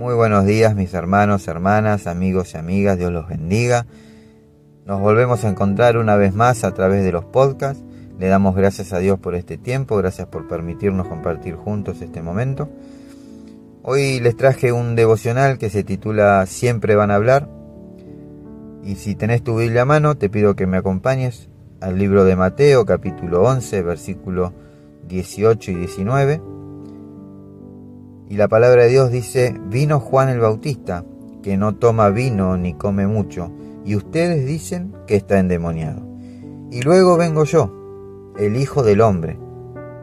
Muy buenos días mis hermanos, hermanas, amigos y amigas, Dios los bendiga. Nos volvemos a encontrar una vez más a través de los podcasts. Le damos gracias a Dios por este tiempo, gracias por permitirnos compartir juntos este momento. Hoy les traje un devocional que se titula Siempre van a hablar. Y si tenés tu Biblia a mano, te pido que me acompañes al libro de Mateo, capítulo 11, versículo 18 y 19. Y la palabra de Dios dice, vino Juan el Bautista, que no toma vino ni come mucho, y ustedes dicen que está endemoniado. Y luego vengo yo, el Hijo del Hombre,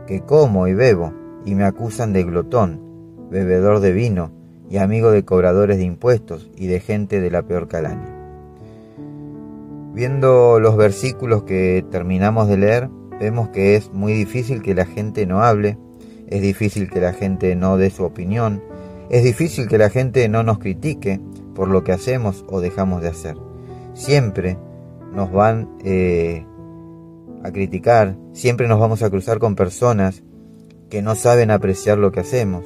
que como y bebo, y me acusan de glotón, bebedor de vino, y amigo de cobradores de impuestos y de gente de la peor calaña. Viendo los versículos que terminamos de leer, vemos que es muy difícil que la gente no hable, es difícil que la gente no dé su opinión, es difícil que la gente no nos critique por lo que hacemos o dejamos de hacer. Siempre nos van eh, a criticar, siempre nos vamos a cruzar con personas que no saben apreciar lo que hacemos,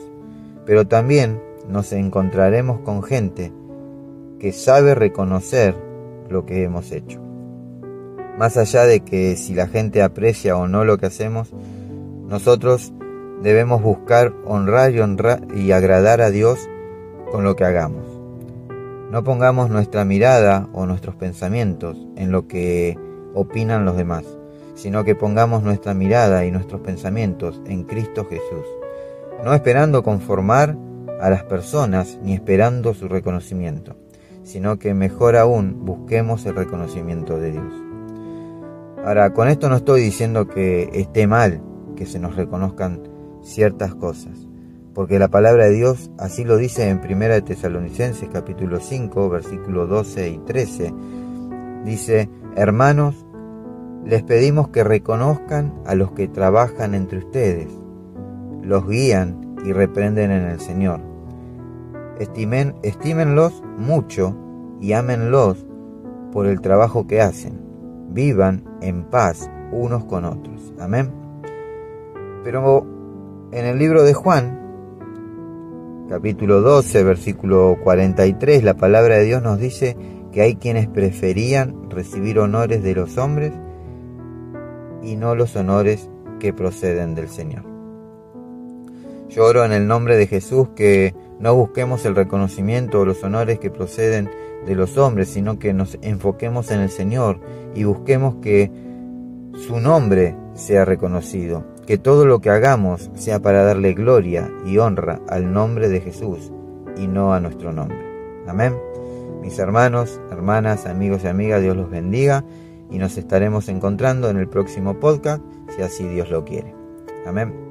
pero también nos encontraremos con gente que sabe reconocer lo que hemos hecho. Más allá de que si la gente aprecia o no lo que hacemos, nosotros debemos buscar honrar y, honrar y agradar a Dios con lo que hagamos. No pongamos nuestra mirada o nuestros pensamientos en lo que opinan los demás, sino que pongamos nuestra mirada y nuestros pensamientos en Cristo Jesús, no esperando conformar a las personas ni esperando su reconocimiento, sino que mejor aún busquemos el reconocimiento de Dios. Ahora, con esto no estoy diciendo que esté mal que se nos reconozcan ciertas cosas, porque la palabra de Dios así lo dice en 1 de Tesalonicenses capítulo 5, versículos 12 y 13. Dice, hermanos, les pedimos que reconozcan a los que trabajan entre ustedes, los guían y reprenden en el Señor. Estimen, estímenlos mucho y ámenlos por el trabajo que hacen. Vivan en paz unos con otros. Amén. Pero en el libro de Juan, capítulo 12, versículo 43, la palabra de Dios nos dice que hay quienes preferían recibir honores de los hombres y no los honores que proceden del Señor. Yo oro en el nombre de Jesús que no busquemos el reconocimiento o los honores que proceden de los hombres, sino que nos enfoquemos en el Señor y busquemos que su nombre sea reconocido, que todo lo que hagamos sea para darle gloria y honra al nombre de Jesús y no a nuestro nombre. Amén. Mis hermanos, hermanas, amigos y amigas, Dios los bendiga y nos estaremos encontrando en el próximo podcast, si así Dios lo quiere. Amén.